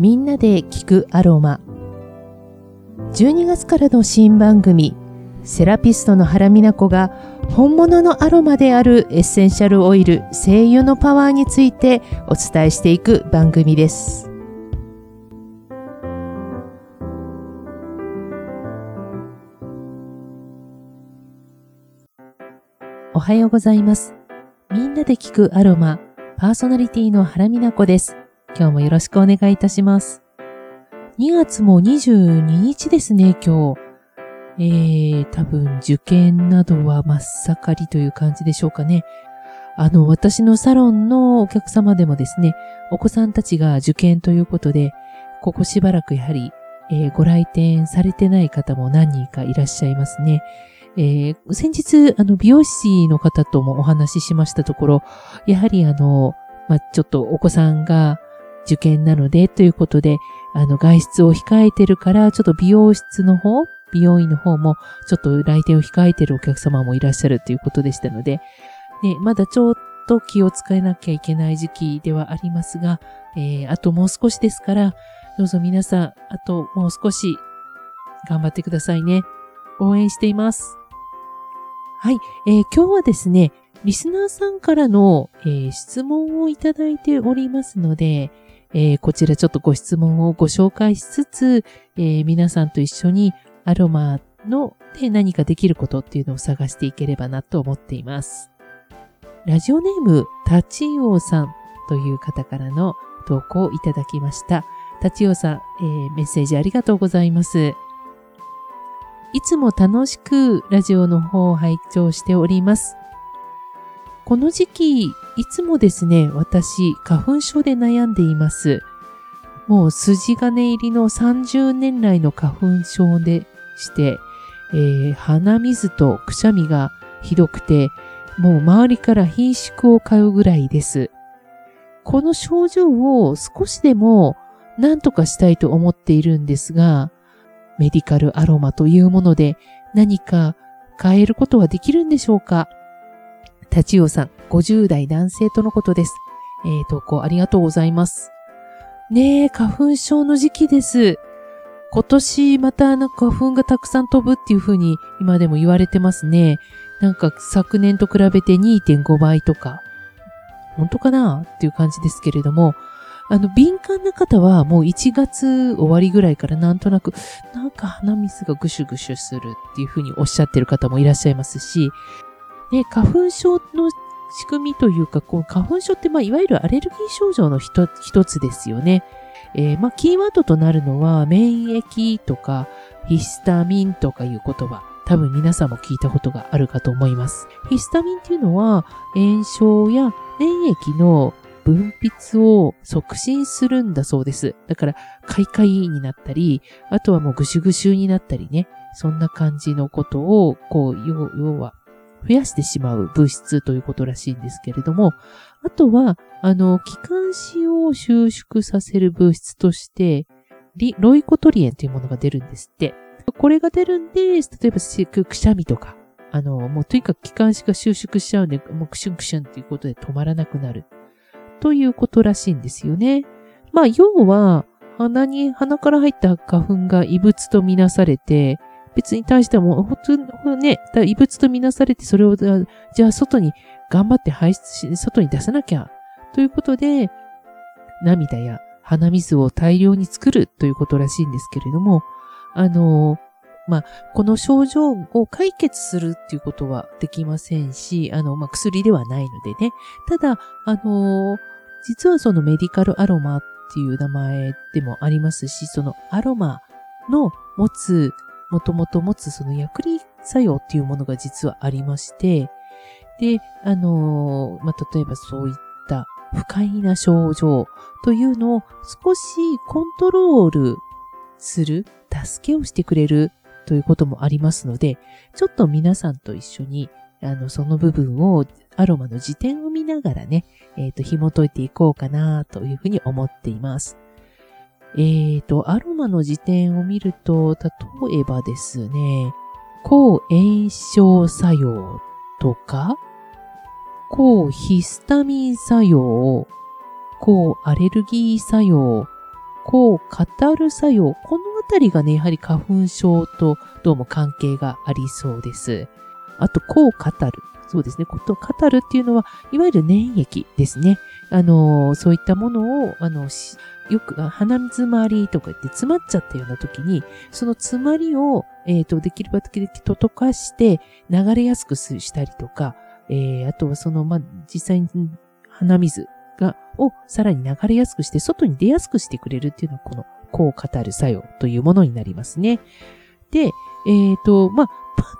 みんなで聞くアロマ。12月からの新番組セラピストの原美奈子が本物のアロマであるエッセンシャルオイル精油のパワーについてお伝えしていく番組です。おはようございます。みんなで聞くアロマパーソナリティの原美奈子です。今日もよろしくお願いいたします2月も22日ですね、今日。えー、多分受験などは真っ盛りという感じでしょうかね。あの、私のサロンのお客様でもですね、お子さんたちが受験ということで、ここしばらくやはり、えー、ご来店されてない方も何人かいらっしゃいますね。えー、先日、あの、美容師の方ともお話ししましたところ、やはりあの、まあ、ちょっとお子さんが受験なのでということで、あの、外出を控えてるから、ちょっと美容室の方、美容院の方も、ちょっと来店を控えてるお客様もいらっしゃるということでしたので、ね、まだちょっと気を使えなきゃいけない時期ではありますが、えー、あともう少しですから、どうぞ皆さん、あともう少し頑張ってくださいね。応援しています。はい、えー、今日はですね、リスナーさんからの、えー、質問をいただいておりますので、えー、こちらちょっとご質問をご紹介しつつ、えー、皆さんと一緒にアロマので何かできることっていうのを探していければなと思っています。ラジオネーム、タチウオさんという方からの投稿をいただきました。タチウオさん、えー、メッセージありがとうございます。いつも楽しくラジオの方を拝聴しております。この時期、いつもですね、私、花粉症で悩んでいます。もう筋金入りの30年来の花粉症でして、えー、鼻水とくしゃみがひどくて、もう周りから品縮を買うぐらいです。この症状を少しでも何とかしたいと思っているんですが、メディカルアロマというもので何か変えることはできるんでしょうか？立ちさん、50代男性とのことです。えー、投稿ありがとうございます。ねえ、花粉症の時期です。今年またなんか花粉がたくさん飛ぶっていう風に今でも言われてますね。なんか昨年と比べて2.5倍とか。本当かなっていう感じですけれども、あの、敏感な方はもう1月終わりぐらいからなんとなく、なんか鼻水がぐしゅぐしゅするっていう風におっしゃってる方もいらっしゃいますし、で、花粉症の仕組みというか、こう花粉症って、まあ、いわゆるアレルギー症状の一つですよね。えー、まあ、キーワードとなるのは、免疫とか、ヒスタミンとかいう言葉。多分皆さんも聞いたことがあるかと思います。ヒスタミンっていうのは、炎症や免疫の分泌を促進するんだそうです。だから、カイカイになったり、あとはもうぐしゅぐしゅになったりね。そんな感じのことを、こう、要は、増やしてしまう物質ということらしいんですけれども、あとは、あの、気管支を収縮させる物質として、リロイコトリエンというものが出るんですって。これが出るんで、例えばくしゃみとか、あの、もうとにかく気管支が収縮しちゃうんで、もうクシュンクシュンっていうことで止まらなくなる。ということらしいんですよね。まあ、要は、鼻に、鼻から入った花粉が異物とみなされて、別に対してもう、普通、ね、異物とみなされて、それを、じゃあ外に頑張って排出し、外に出さなきゃ。ということで、涙や鼻水を大量に作るということらしいんですけれども、あの、まあ、この症状を解決するっていうことはできませんし、あの、まあ、薬ではないのでね。ただ、あの、実はそのメディカルアロマっていう名前でもありますし、そのアロマの持つもともと持つその薬理作用っていうものが実はありまして、で、あのー、まあ、例えばそういった不快な症状というのを少しコントロールする、助けをしてくれるということもありますので、ちょっと皆さんと一緒に、あの、その部分をアロマの辞典を見ながらね、えっ、ー、と、紐解いていこうかなというふうに思っています。えーと、アロマの辞典を見ると、例えばですね、抗炎症作用とか、抗ヒスタミン作用、抗アレルギー作用、抗カタル作用。このあたりがね、やはり花粉症とどうも関係がありそうです。あと、抗カタル。そうですね。ことカタルっていうのは、いわゆる粘液ですね。あの、そういったものを、あの、よく鼻詰まりとか言って詰まっちゃったような時に、その詰まりを、えっ、ー、と、できるばとと溶かして流れやすくしたりとか、えー、あとはその、まあ、実際に鼻水が、をさらに流れやすくして、外に出やすくしてくれるっていうのは、この抗語る作用というものになりますね。で、えっ、ー、と、まあ、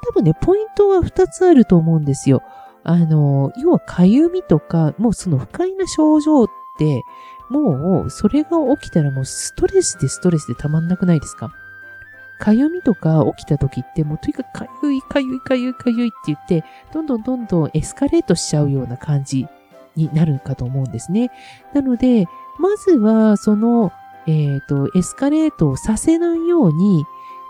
多分ね、ポイントは2つあると思うんですよ。あの、要はかゆみとか、もうその不快な症状って、もうそれが起きたらもうストレスでストレスでたまんなくないですか？かゆみとか起きた時ってもうとにかくかゆいかゆいかゆいかゆいって言って、どんどんどんどんエスカレートしちゃうような感じになるかと思うんですね。なので、まずはその、えっ、ー、と、エスカレートをさせないように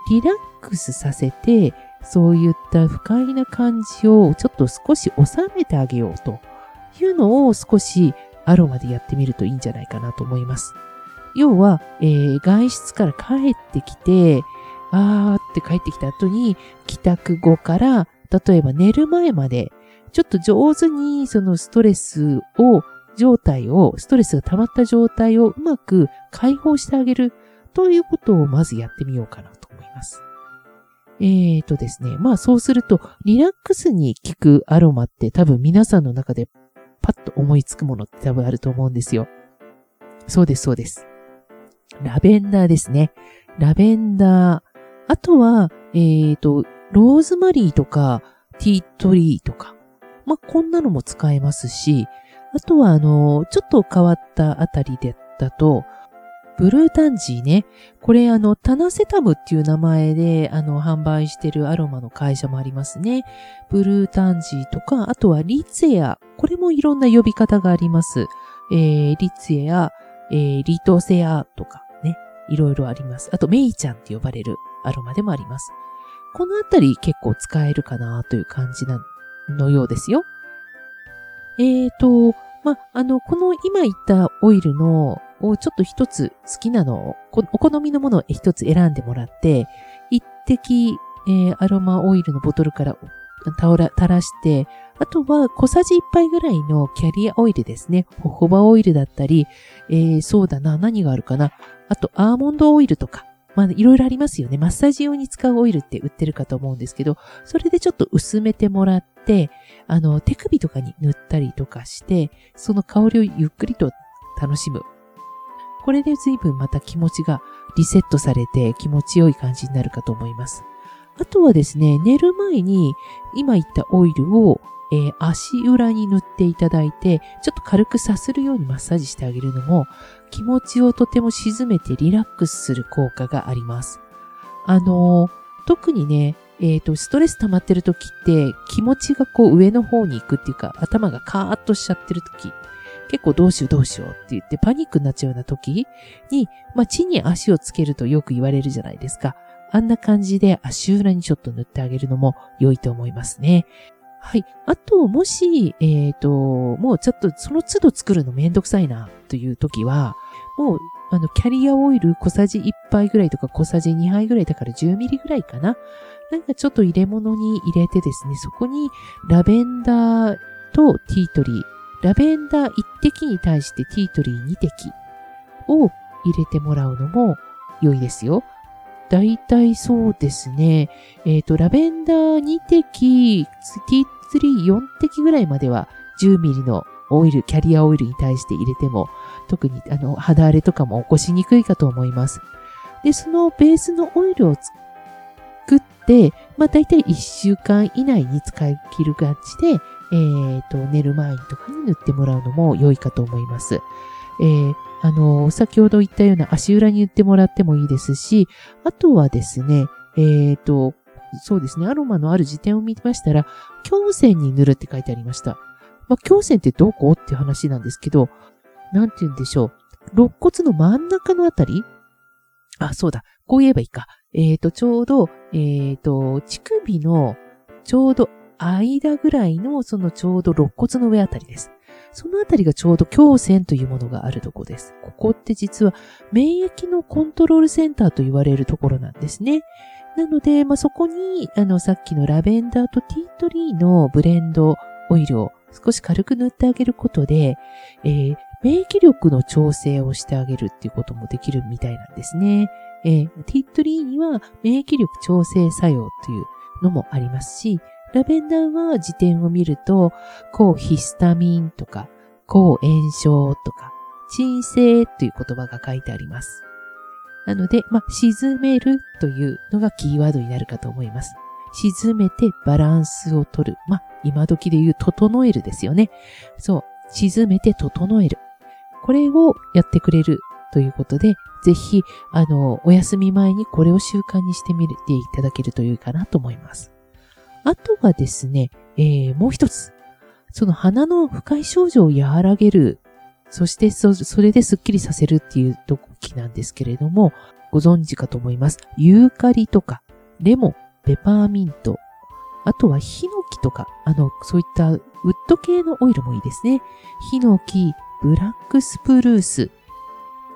リラックスさせて、そういった不快な感じをちょっと少し収めてあげようというのを少しアロマでやってみるといいんじゃないかなと思います。要は、えー、外出から帰ってきて、あーって帰ってきた後に、帰宅後から、例えば寝る前まで、ちょっと上手にそのストレスを、状態を、ストレスが溜まった状態をうまく解放してあげるということをまずやってみようかな。えーとですね。まあそうすると、リラックスに効くアロマって多分皆さんの中でパッと思いつくものって多分あると思うんですよ。そうです、そうです。ラベンダーですね。ラベンダー。あとは、えーと、ローズマリーとか、ティートリーとか。まあ、こんなのも使えますし、あとは、あの、ちょっと変わったあたりでだと、ブルータンジーね。これあの、タナセタムっていう名前であの、販売してるアロマの会社もありますね。ブルータンジーとか、あとはリツエア。これもいろんな呼び方があります。えー、リツエア、えー、リトセアとかね。いろいろあります。あと、メイちゃんって呼ばれるアロマでもあります。このあたり結構使えるかなという感じなのようですよ。えーと、ま、あの、この今言ったオイルのをちょっと一つ好きなのを、お好みのものを一つ選んでもらって、一滴、えー、アロマオイルのボトルから垂らして、あとは小さじ1杯ぐらいのキャリアオイルですね。ホホバオイルだったり、えー、そうだな、何があるかな。あと、アーモンドオイルとか。まあ、いろいろありますよね。マッサージ用に使うオイルって売ってるかと思うんですけど、それでちょっと薄めてもらって、あの、手首とかに塗ったりとかして、その香りをゆっくりと楽しむこれで随分また気持ちがリセットされて気持ちよい感じになるかと思います。あとはですね、寝る前に今言ったオイルを、えー、足裏に塗っていただいて、ちょっと軽くさするようにマッサージしてあげるのも気持ちをとても沈めてリラックスする効果があります。あのー、特にね、えっ、ー、と、ストレス溜まってる時って気持ちがこう上の方に行くっていうか頭がカーッとしちゃってる時結構どうしようどうしようって言ってパニックになっちゃうような時に、まあ、地に足をつけるとよく言われるじゃないですか。あんな感じで足裏にちょっと塗ってあげるのも良いと思いますね。はい。あと、もし、えっ、ー、と、もうちょっとその都度作るのめんどくさいなという時は、もう、あの、キャリアオイル小さじ1杯ぐらいとか小さじ2杯ぐらいだから10ミリぐらいかな。なんかちょっと入れ物に入れてですね、そこにラベンダーとティートリー、ラベンダー1滴に対してティートリー2滴を入れてもらうのも良いですよ。だいたいそうですね。えっ、ー、と、ラベンダー2滴、ティートリー4滴ぐらいまでは10ミリのオイル、キャリアオイルに対して入れても、特にあの肌荒れとかも起こしにくいかと思います。で、そのベースのオイルを作って、まあ大体1週間以内に使い切る感じで、えー、と、寝る前とかに塗ってもらうのも良いかと思います。えー、あの、先ほど言ったような足裏に塗ってもらってもいいですし、あとはですね、えー、と、そうですね、アロマのある辞典を見ましたら、胸腺に塗るって書いてありました。まあ、胸腺ってどこ？って話なんですけど、なんて言うんでしょう。肋骨の真ん中のあたり？あ、そうだ。こう言えばいいか。えっ、ー、と、ちょうど、えっ、ー、と、乳首のちょうど間ぐらいのそのちょうど肋骨の上あたりです。そのあたりがちょうど胸腺というものがあるところです。ここって実は免疫のコントロールセンターと言われるところなんですね。なので、まあ、そこに、あの、さっきのラベンダーとティートリーのブレンドオイルを少し軽く塗ってあげることで、えー、免疫力の調整をしてあげるっていうこともできるみたいなんですね。えー、ティートリーには免疫力調整作用というのもありますし、ラベンダーは辞典を見ると、抗ヒスタミンとか、抗炎症とか、鎮静という言葉が書いてあります。なので、まあ、沈めるというのがキーワードになるかと思います。沈めてバランスを取る。まあ、今時で言う整えるですよね。そう。沈めて整える。これをやってくれるということで、ぜひ、あの、お休み前にこれを習慣にしてみていただけるといいかなと思います。あとはですね、えー、もう一つ。その鼻の不快症状を和らげる。そしてそ、それでスッキリさせるっていう時なんですけれども、ご存知かと思います。ユーカリとか、レモン、ペパーミント、あとはヒノキとか、あの、そういったウッド系のオイルもいいですね。ヒノキ、ブラックスプルース、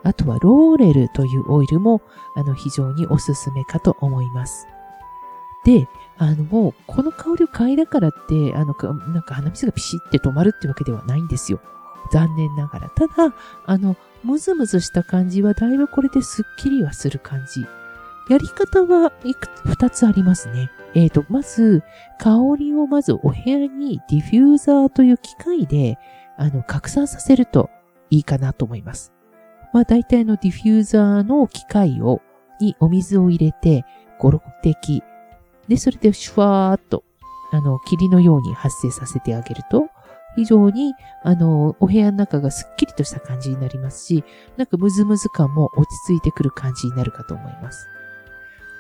あとはローレルというオイルも、あの、非常におすすめかと思います。で、あの、もう、この香りを嗅いだからって、あの、なんか鼻水がピシって止まるってわけではないんですよ。残念ながら。ただ、あの、ムズムズした感じはだいぶこれですっきりはする感じ。やり方はいく二つありますね。えっ、ー、と、まず、香りをまずお部屋にディフューザーという機械で、あの、拡散させるといいかなと思います。まあ、大体のディフューザーの機械を、にお水を入れて、5、6滴。で、それでシュワーっと、あの、霧のように発生させてあげると、非常に、あの、お部屋の中がすっきりとした感じになりますし、なんかムズムズ感も落ち着いてくる感じになるかと思います。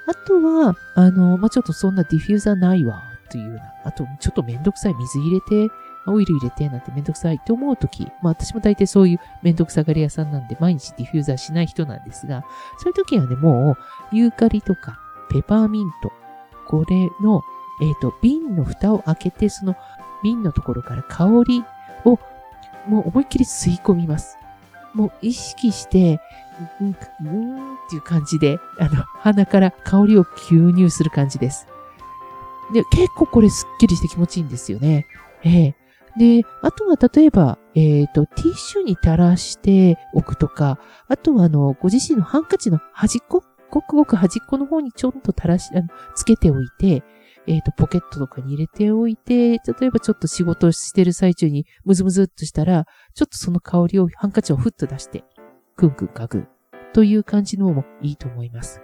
あとは、あの、まあ、ちょっとそんなディフューザーないわ、というような、あと、ちょっとめんどくさい水入れて、オイル入れてなんてめんどくさいって思うとき、まあ私も大体そういうめんどくさがり屋さんなんで毎日ディフューザーしない人なんですが、そういう時はね、もうユーカリとかペパーミント、これの、えっ、ー、と、瓶の蓋を開けて、その瓶のところから香りをもう思いっきり吸い込みます。もう意識して、うん、うんっていう感じで、あの、鼻から香りを吸入する感じです。で、結構これスッキリして気持ちいいんですよね。ええで、あとは例えば、えっ、ー、と、ティッシュに垂らしておくとか、あとはあの、ご自身のハンカチの端っこ、ごくごく端っこの方にちょっと垂らし、あの、つけておいて、えっ、ー、と、ポケットとかに入れておいて、例えばちょっと仕事をしてる最中にムズムズっとしたら、ちょっとその香りを、ハンカチをふっと出して、クンクン嗅ぐという感じのもいいと思います。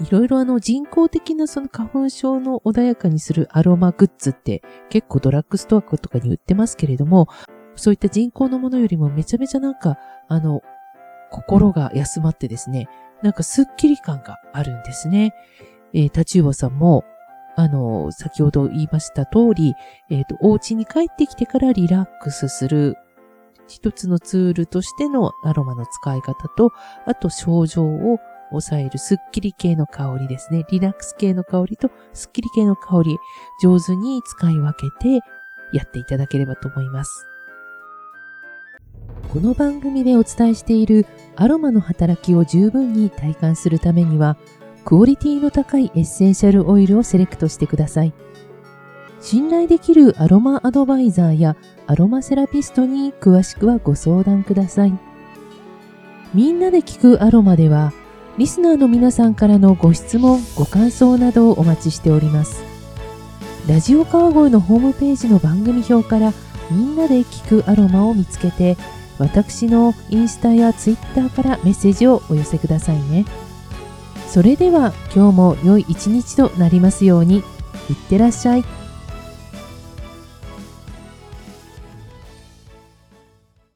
いろいろあの人工的なその花粉症の穏やかにするアロマグッズって結構ドラッグストアとかに売ってますけれども、そういった人工のものよりもめちゃめちゃなんか、あの、心が休まってですね、なんかスッキリ感があるんですね。えー、タチウオさんも、あの、先ほど言いました通り、えっ、ー、と、お家に帰ってきてからリラックスする一つのツールとしてのアロマの使い方と、あと症状を抑えるスッキリ系の香りですね。リラックス系の香りとスッキリ系の香り、上手に使い分けてやっていただければと思います。この番組でお伝えしているアロマの働きを十分に体感するためには、クオリティの高いエッセンシャルオイルをセレクトしてください。信頼できるアロマアドバイザーやアロマセラピストに詳しくはご相談ください。みんなで聞くアロマでは、リスナーの皆さんからのご質問、ご感想などをお待ちしております。ラジオ川越のホームページの番組表からみんなで聞くアロマを見つけて、私のインスタやツイッターからメッセージをお寄せくださいね。それでは今日も良い一日となりますように。いってらっしゃい。